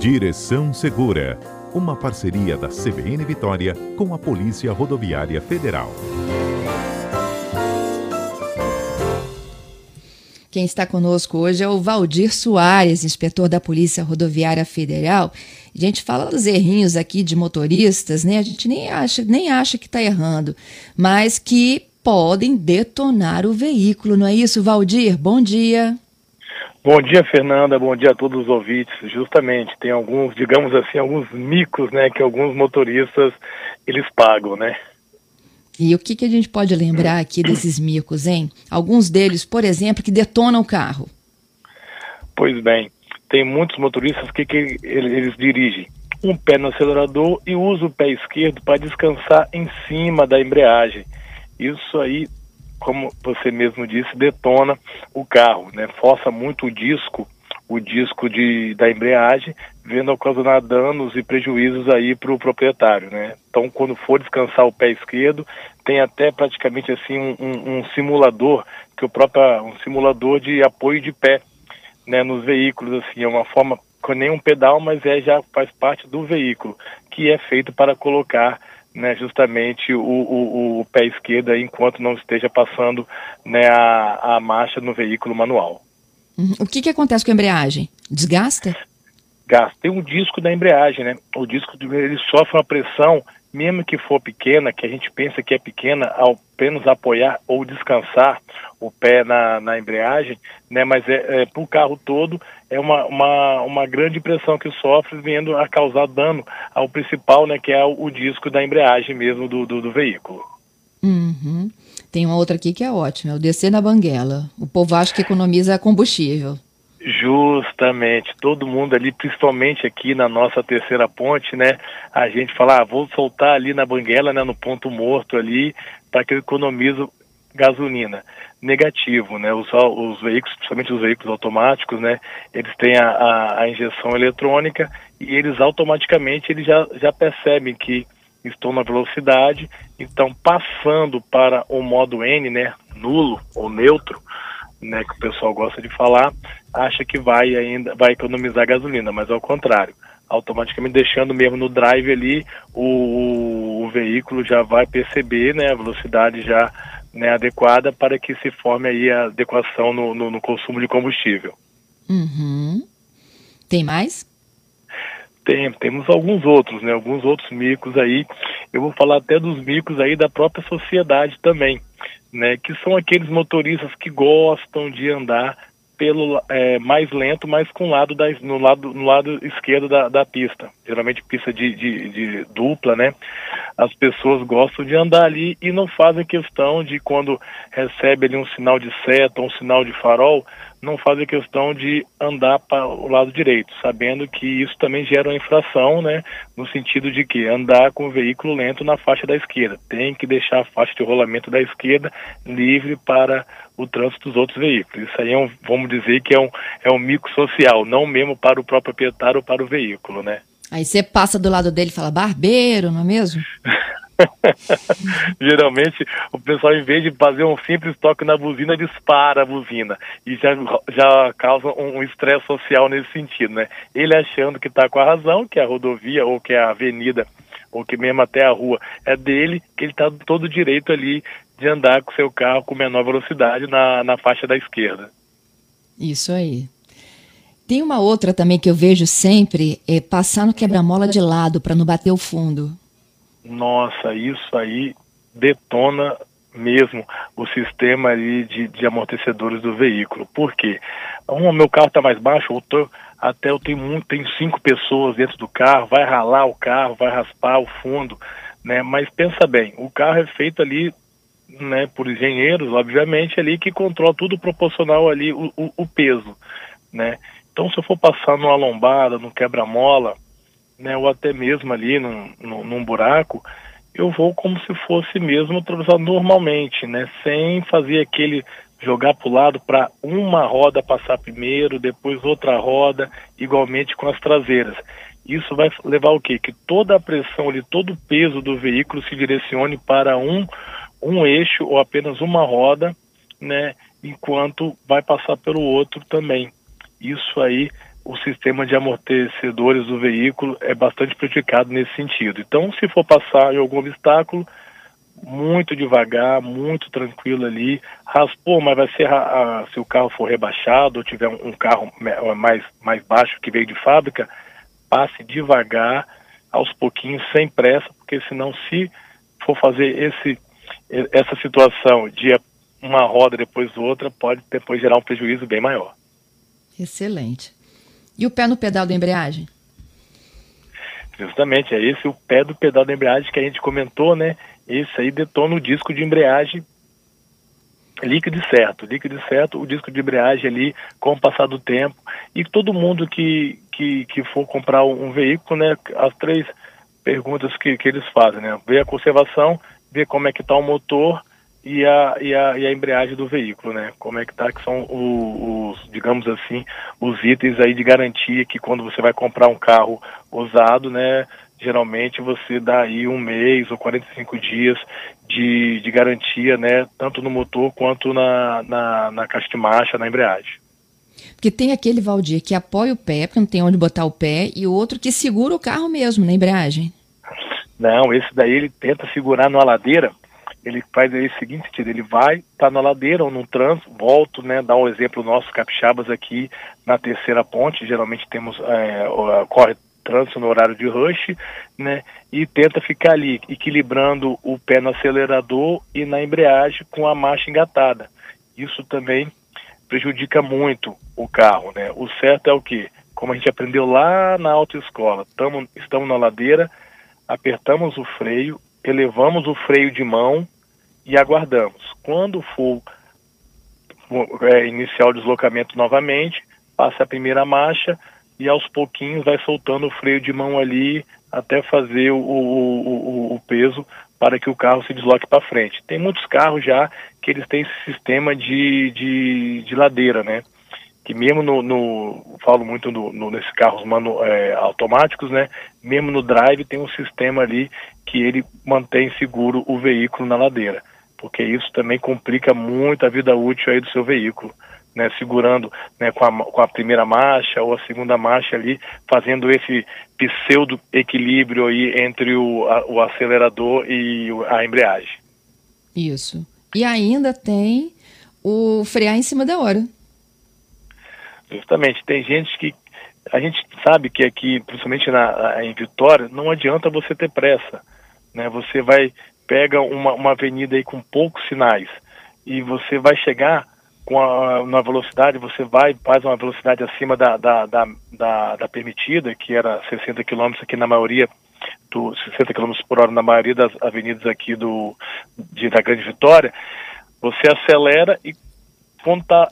Direção Segura, uma parceria da CBN Vitória com a Polícia Rodoviária Federal. Quem está conosco hoje é o Valdir Soares, inspetor da Polícia Rodoviária Federal. A gente fala dos errinhos aqui de motoristas, né? A gente nem acha, nem acha que está errando, mas que podem detonar o veículo, não é isso, Valdir? Bom dia. Bom dia, Fernanda. Bom dia a todos os ouvintes. Justamente, tem alguns, digamos assim, alguns micos, né, que alguns motoristas eles pagam, né? E o que, que a gente pode lembrar aqui desses micos, hein? Alguns deles, por exemplo, que detonam o carro. Pois bem, tem muitos motoristas que, que eles, eles dirigem um pé no acelerador e usa o pé esquerdo para descansar em cima da embreagem. Isso aí, como você mesmo disse, detona o carro, né? Força muito o disco o disco de, da embreagem, vendo ocasionar danos e prejuízos aí para o proprietário, né? Então, quando for descansar o pé esquerdo, tem até praticamente assim um, um, um simulador, que o próprio um simulador de apoio de pé, né? Nos veículos, assim, é uma forma com nenhum pedal, mas é já faz parte do veículo, que é feito para colocar né, justamente o, o, o, pé esquerdo enquanto não esteja passando né, a, a marcha no veículo manual. Uhum. O que, que acontece com a embreagem? Desgasta? Gasta. Tem um disco da embreagem, né? O disco ele sofre uma pressão, mesmo que for pequena, que a gente pensa que é pequena, ao apenas apoiar ou descansar o pé na, na embreagem, né? Mas é, é para o carro todo é uma, uma, uma grande pressão que sofre, vindo a causar dano ao principal, né? Que é o, o disco da embreagem mesmo do, do, do veículo. Uhum. Tem uma outra aqui que é ótima, é o descer na banguela. O povo acha que economiza combustível. Justamente, todo mundo ali, principalmente aqui na nossa terceira ponte, né? A gente fala, ah, vou soltar ali na banguela, né, no ponto morto ali, para que eu economizo gasolina. Negativo, né? Os, os veículos, principalmente os veículos automáticos, né? Eles têm a, a, a injeção eletrônica e eles automaticamente eles já, já percebem que estou na velocidade, então passando para o modo N, né, nulo ou neutro, né, que o pessoal gosta de falar, acha que vai ainda vai economizar gasolina, mas ao contrário, automaticamente deixando mesmo no drive ali, o, o veículo já vai perceber, né, a velocidade já né, adequada para que se forme aí a adequação no, no, no consumo de combustível. Uhum. Tem mais? Tem, temos alguns outros, né? Alguns outros micos aí. Eu vou falar até dos micos aí da própria sociedade também, né? Que são aqueles motoristas que gostam de andar pelo é, mais lento, mas com lado no lado no lado esquerdo da, da pista. Geralmente pista de, de, de dupla, né? As pessoas gostam de andar ali e não fazem questão de quando recebe ali um sinal de seta, um sinal de farol, não fazem questão de andar para o lado direito, sabendo que isso também gera uma infração, né, no sentido de que andar com o veículo lento na faixa da esquerda, tem que deixar a faixa de rolamento da esquerda livre para o trânsito dos outros veículos. Isso aí é um, vamos dizer que é um, é um mico social, não mesmo para o próprio proprietário ou para o veículo, né. Aí você passa do lado dele e fala barbeiro, não é mesmo? Geralmente o pessoal, em vez de fazer um simples toque na buzina, dispara a buzina. E já, já causa um estresse social nesse sentido, né? Ele achando que está com a razão, que a rodovia ou que a avenida, ou que mesmo até a rua é dele, que ele está todo direito ali de andar com seu carro com menor velocidade na, na faixa da esquerda. Isso aí. Tem uma outra também que eu vejo sempre, é passar no quebra-mola de lado para não bater o fundo. Nossa, isso aí detona mesmo o sistema ali de, de amortecedores do veículo. Por quê? Um, meu carro está mais baixo, eu tô, até eu tenho muito, tenho cinco pessoas dentro do carro, vai ralar o carro, vai raspar o fundo, né? Mas pensa bem, o carro é feito ali, né, por engenheiros, obviamente, ali que controla tudo proporcional ali o, o, o peso, né? Então, se eu for passar numa lombada, no quebra-mola, né, ou até mesmo ali num, num, num buraco, eu vou como se fosse mesmo atravessar normalmente, né, sem fazer aquele jogar para o lado para uma roda passar primeiro, depois outra roda, igualmente com as traseiras. Isso vai levar o quê? Que toda a pressão ali, todo o peso do veículo se direcione para um, um eixo ou apenas uma roda, né, enquanto vai passar pelo outro também. Isso aí o sistema de amortecedores do veículo é bastante prejudicado nesse sentido. Então, se for passar em algum obstáculo, muito devagar, muito tranquilo ali. Raspou, mas vai ser se o carro for rebaixado ou tiver um, um carro mais, mais baixo que veio de fábrica, passe devagar, aos pouquinhos, sem pressa, porque senão se for fazer esse, essa situação de uma roda depois outra, pode depois gerar um prejuízo bem maior. Excelente. E o pé no pedal da embreagem? Justamente, é esse o pé do pedal da embreagem que a gente comentou, né? Esse aí detona o disco de embreagem líquido e certo. Líquido e certo, o disco de embreagem ali com o passar do tempo. E todo mundo que, que, que for comprar um, veículo, né? As três perguntas que, que eles fazem, né? Ver a conservação, ver como é que está o motor e a, e, a, e a embreagem do veículo, né? Como é que tá, que são os, os, digamos assim, os itens aí de garantia que quando você vai comprar um carro usado, né? Geralmente você dá aí um mês ou 45 dias de, de garantia, né? Tanto no motor quanto na, na, na caixa de marcha, na embreagem. Porque tem aquele Valdir que apoia o pé, porque não tem onde botar o pé, e outro que segura o carro mesmo na embreagem. Não, esse daí ele tenta segurar numa ladeira, ele faz aí o seguinte sentido, ele vai, tá na ladeira ou no trânsito, volto, né, dá um exemplo nosso capixabas aqui na terceira ponte, geralmente temos, é, corre trânsito no horário de rush, né, e tenta ficar ali, equilibrando o pé no acelerador e na embreagem com a marcha engatada. Isso também prejudica muito o carro, né. O certo é o que? Como a gente aprendeu lá na autoescola, tamo, estamos na ladeira, apertamos o freio, elevamos o freio de mão e aguardamos. Quando for é, iniciar o deslocamento novamente, passa a primeira marcha e aos pouquinhos vai soltando o freio de mão ali até fazer o, o, o, o peso para que o carro se desloque para frente. Tem muitos carros já que eles têm esse sistema de, de, de ladeira, né? que mesmo no, no falo muito no, no, nesses carros manu, é, automáticos, né? Mesmo no drive tem um sistema ali que ele mantém seguro o veículo na ladeira, porque isso também complica muito a vida útil aí do seu veículo, né? Segurando, né? Com a, com a primeira marcha ou a segunda marcha ali, fazendo esse pseudo equilíbrio aí entre o, a, o acelerador e a embreagem. Isso. E ainda tem o frear em cima da hora. Justamente, tem gente que a gente sabe que aqui, principalmente na, em Vitória, não adianta você ter pressa, né? Você vai pega uma, uma avenida aí com poucos sinais e você vai chegar com a, na velocidade, você vai faz uma velocidade acima da, da, da, da, da permitida, que era 60 km aqui na maioria do 60 km por hora na maioria das avenidas aqui do de, da Grande Vitória, você acelera e quando está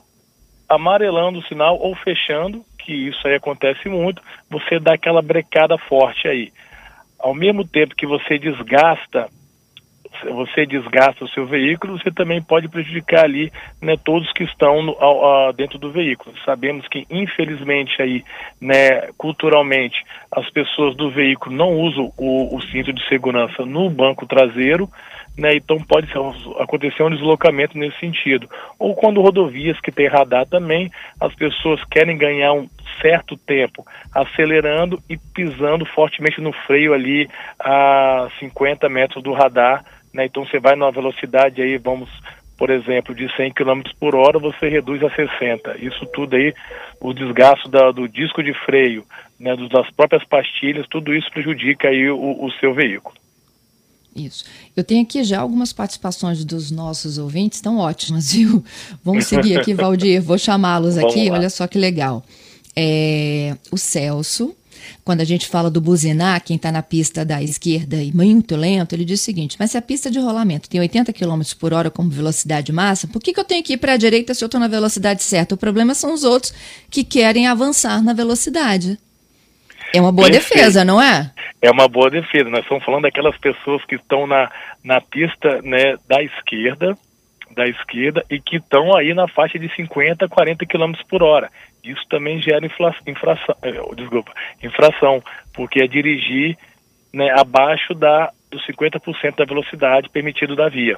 amarelando o sinal ou fechando, que isso aí acontece muito, você dá aquela brecada forte aí. Ao mesmo tempo que você desgasta você desgasta o seu veículo, você também pode prejudicar ali né, todos que estão no, ao, dentro do veículo. Sabemos que, infelizmente, aí, né, culturalmente, as pessoas do veículo não usam o, o cinto de segurança no banco traseiro, né, então pode acontecer um deslocamento nesse sentido. Ou quando rodovias que tem radar também, as pessoas querem ganhar um certo tempo acelerando e pisando fortemente no freio ali a 50 metros do radar, né, então você vai numa velocidade aí, vamos por exemplo, de 100 km por hora, você reduz a 60. Isso tudo aí, o desgaste da, do disco de freio, né, das próprias pastilhas, tudo isso prejudica aí o, o seu veículo. Isso. Eu tenho aqui já algumas participações dos nossos ouvintes, estão ótimas, viu? Vamos seguir aqui, Valdir. Vou chamá-los aqui, olha só que legal. É, o Celso, quando a gente fala do buzinar, quem está na pista da esquerda e muito lento, ele diz o seguinte: mas se a pista de rolamento tem 80 km por hora como velocidade máxima, por que, que eu tenho que ir para a direita se eu estou na velocidade certa? O problema são os outros que querem avançar na velocidade. É uma boa Perfeito. defesa, não é? É uma boa defesa. Nós estamos falando daquelas pessoas que estão na, na pista né, da esquerda, da esquerda e que estão aí na faixa de 50, 40 km por hora. Isso também gera infração, eh, desculpa, infração, porque é dirigir né, abaixo da, dos 50% da velocidade permitido da via.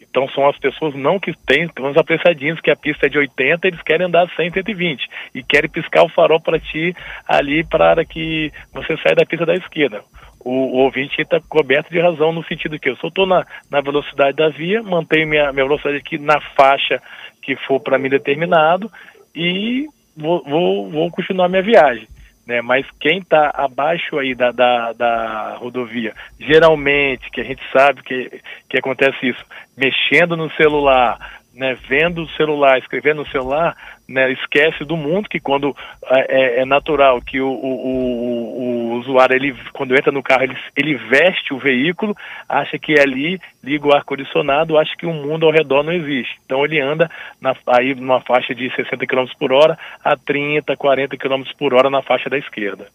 Então são as pessoas não que têm, uns apressadinhos que a pista é de 80, eles querem andar 100, 120 e querem piscar o farol para ti ali para que você saia da pista da esquerda. O, o ouvinte está coberto de razão no sentido que eu só estou na, na velocidade da via, mantenho minha, minha velocidade aqui na faixa que for para mim determinado e vou, vou, vou continuar minha viagem né? Mas quem está abaixo aí da, da, da, rodovia, geralmente, que a gente sabe que, que acontece isso, mexendo no celular, né, vendo o celular, escrevendo no celular, né, esquece do mundo que quando é, é, é natural que o, o, o, o, usuário, ele, quando entra no carro, ele, ele veste o veículo, acha que é ali liga o ar-condicionado, acha que o mundo ao redor não existe. Então ele anda na, aí numa faixa de 60 km por hora a 30, 40 km por hora na faixa da esquerda.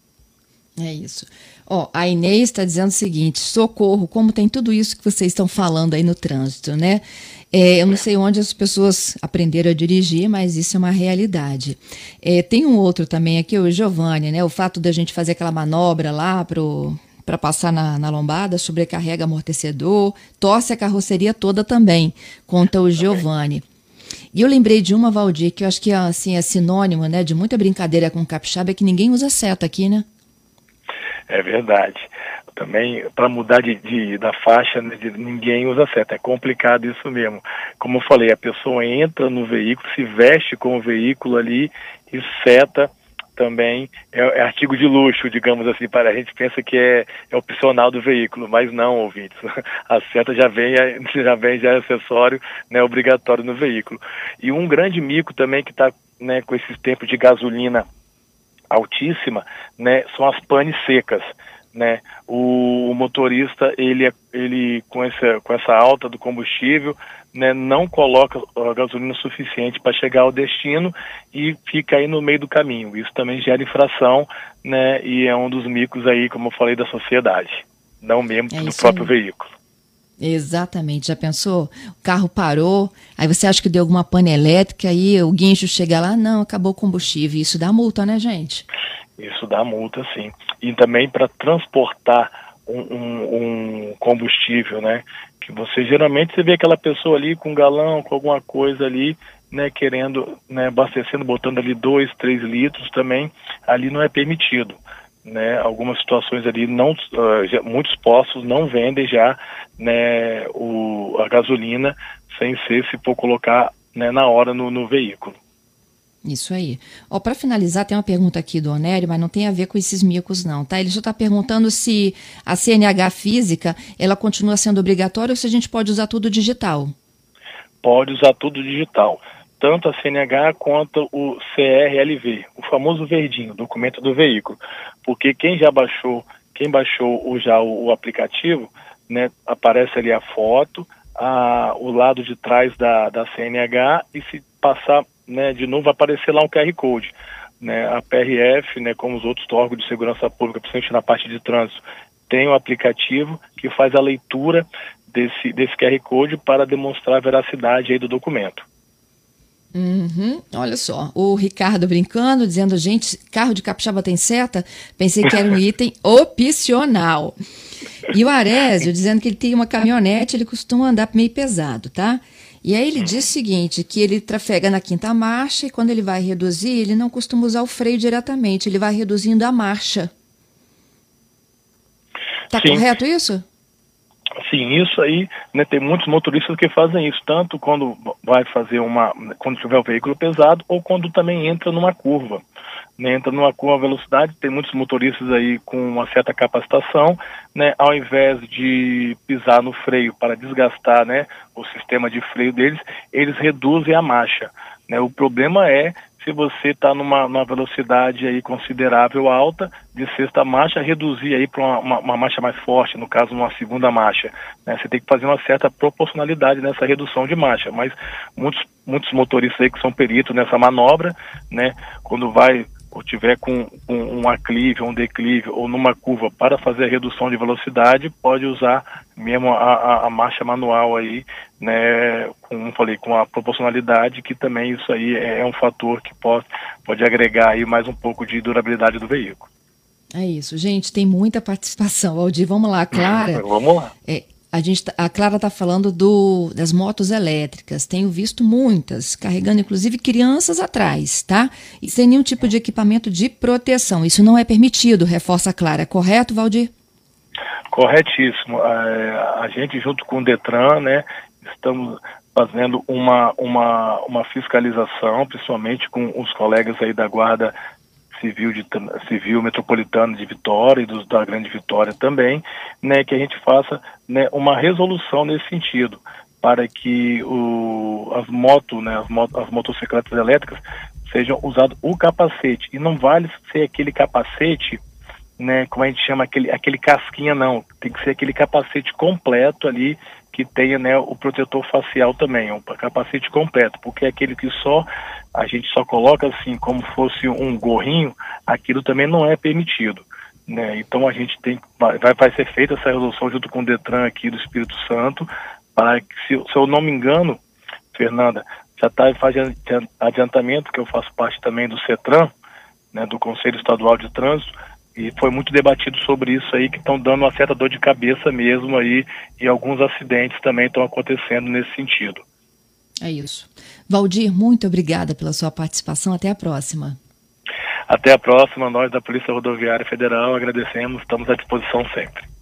É isso. Ó, a Inês está dizendo o seguinte: socorro, como tem tudo isso que vocês estão falando aí no trânsito, né? É, eu não sei onde as pessoas aprenderam a dirigir, mas isso é uma realidade. É, tem um outro também aqui, o Giovanni, né? O fato da gente fazer aquela manobra lá pro para passar na, na, lombada, sobrecarrega amortecedor, torce a carroceria toda também, conta o Giovanni. E eu lembrei de uma, Valdir, que eu acho que assim, é sinônimo né, de muita brincadeira com capixaba, é que ninguém usa seta aqui, né? É verdade. Também, para mudar de, de, da faixa, né, ninguém usa seta. É complicado isso mesmo. Como eu falei, a pessoa entra no veículo, se veste com o veículo ali e seta também é, é, artigo de luxo, digamos assim, para a gente pensa que é, é opcional do veículo, mas não, ouvintes. A seta já vem, já vem, já é acessório, né, obrigatório no veículo. E um grande mico também que está né, com esses tempos de gasolina altíssima, né, são as panes secas, né? O, o, motorista ele ele com essa com essa alta do combustível, né, não coloca a gasolina suficiente para chegar ao destino e fica aí no meio do caminho. Isso também gera infração, né? E é um dos micos aí, como eu falei, da sociedade, não mesmo é do próprio aí. veículo. Exatamente, já pensou? O carro parou, aí você acha que deu alguma pane elétrica, aí o guincho chega lá, não, acabou o combustível. Isso dá multa, né, gente? Isso dá multa, sim. E também para transportar um, um, um, combustível, né? Que você geralmente você vê aquela pessoa ali com um galão, com alguma coisa ali, né? Querendo, né? Abastecendo, botando ali dois, três litros também, ali não é permitido né, algumas situações ali não uh, já, muitos postos não vendem já né, o, a gasolina sem ser se for colocar né, na hora no, no veículo. Isso aí. Ó, para finalizar, tem uma pergunta aqui do Onério, mas não tem a ver com esses micos, não, tá? Ele só está perguntando se a CNH física ela continua sendo obrigatória ou se a gente pode usar tudo digital. Pode usar tudo digital tanto a CNH quanto o CRLV, o famoso verdinho, documento do veículo. Porque quem já baixou, quem baixou o, já o, o aplicativo, né, aparece ali a foto, a, o lado de trás da, da CNH e se passar né, de novo vai aparecer lá um QR Code. Né, a PRF, né, como os outros órgãos de segurança pública, principalmente na parte de trânsito, tem um aplicativo que faz a leitura desse, desse QR Code para demonstrar a veracidade aí do documento. Uhum, olha só, o Ricardo brincando, dizendo, gente, carro de capixaba tem seta? Pensei que era um item opcional. E o Arésio dizendo que ele tem uma caminhonete, ele costuma andar meio pesado, tá? E aí ele diz o seguinte, que ele trafega na quinta marcha e quando ele vai reduzir, ele não costuma usar o freio diretamente, ele vai reduzindo a marcha. Tá Sim. correto isso? Sim, isso aí, né, tem muitos motoristas que fazem isso, tanto quando vai fazer uma, quando tiver o um veículo pesado ou quando também entra numa curva. Né, entra numa curva velocidade, tem muitos motoristas aí com uma certa capacitação, né, ao invés de pisar no freio para desgastar, né, o sistema de freio deles, eles reduzem a marcha. Né, o problema é se você está numa, numa, velocidade aí considerável alta de sexta marcha, reduzir aí para uma, uma, uma, marcha mais forte, no caso uma segunda marcha. Né? Você tem que fazer uma certa proporcionalidade nessa redução de marcha, mas muitos, muitos motoristas aí que são peritos nessa manobra, né, quando vai ou tiver com, com um aclive, um declive ou numa curva para fazer a redução de velocidade, pode usar mesmo a, a, a, marcha manual aí, né, como falei, com a proporcionalidade, que também isso aí é, é um fator que pode, pode agregar aí mais um pouco de durabilidade do veículo. É isso, gente, tem muita participação. Aldir, vamos lá, Clara. vamos lá. É, a, gente, tá, a Clara está falando do, das motos elétricas. Tenho visto muitas, carregando inclusive crianças atrás, tá? E sem nenhum tipo de equipamento de proteção. Isso não é permitido, reforça a Clara. Correto, Valdir? Corretíssimo. É, a gente, junto com o Detran, né, estamos fazendo uma, uma, uma fiscalização, principalmente com os colegas aí da Guarda Civil, de, Civil Metropolitana de Vitória e dos, da Grande Vitória também, né, que a gente faça né, uma resolução nesse sentido, para que o, as motos, né, as, moto, as motocicletas elétricas sejam usados o capacete. E não vale ser aquele capacete, né, como a gente chama, aquele, aquele casquinha, não. Tem que ser aquele capacete completo ali que tenha né, o protetor facial também, um capacete completo, porque é aquele que só a gente só coloca assim como fosse um gorrinho, aquilo também não é permitido. Né? Então a gente tem vai, vai ser feita essa resolução junto com o Detran aqui do Espírito Santo, para que, se, se eu não me engano, Fernanda, já está fazendo adiantamento, que eu faço parte também do CETRAN, né, do Conselho Estadual de Trânsito, e foi muito debatido sobre isso aí, que estão dando uma certa dor de cabeça mesmo aí, e alguns acidentes também estão acontecendo nesse sentido. É isso. Valdir, muito obrigada pela sua participação. Até a próxima. Até a próxima. Nós da Polícia Rodoviária Federal agradecemos, estamos à disposição sempre.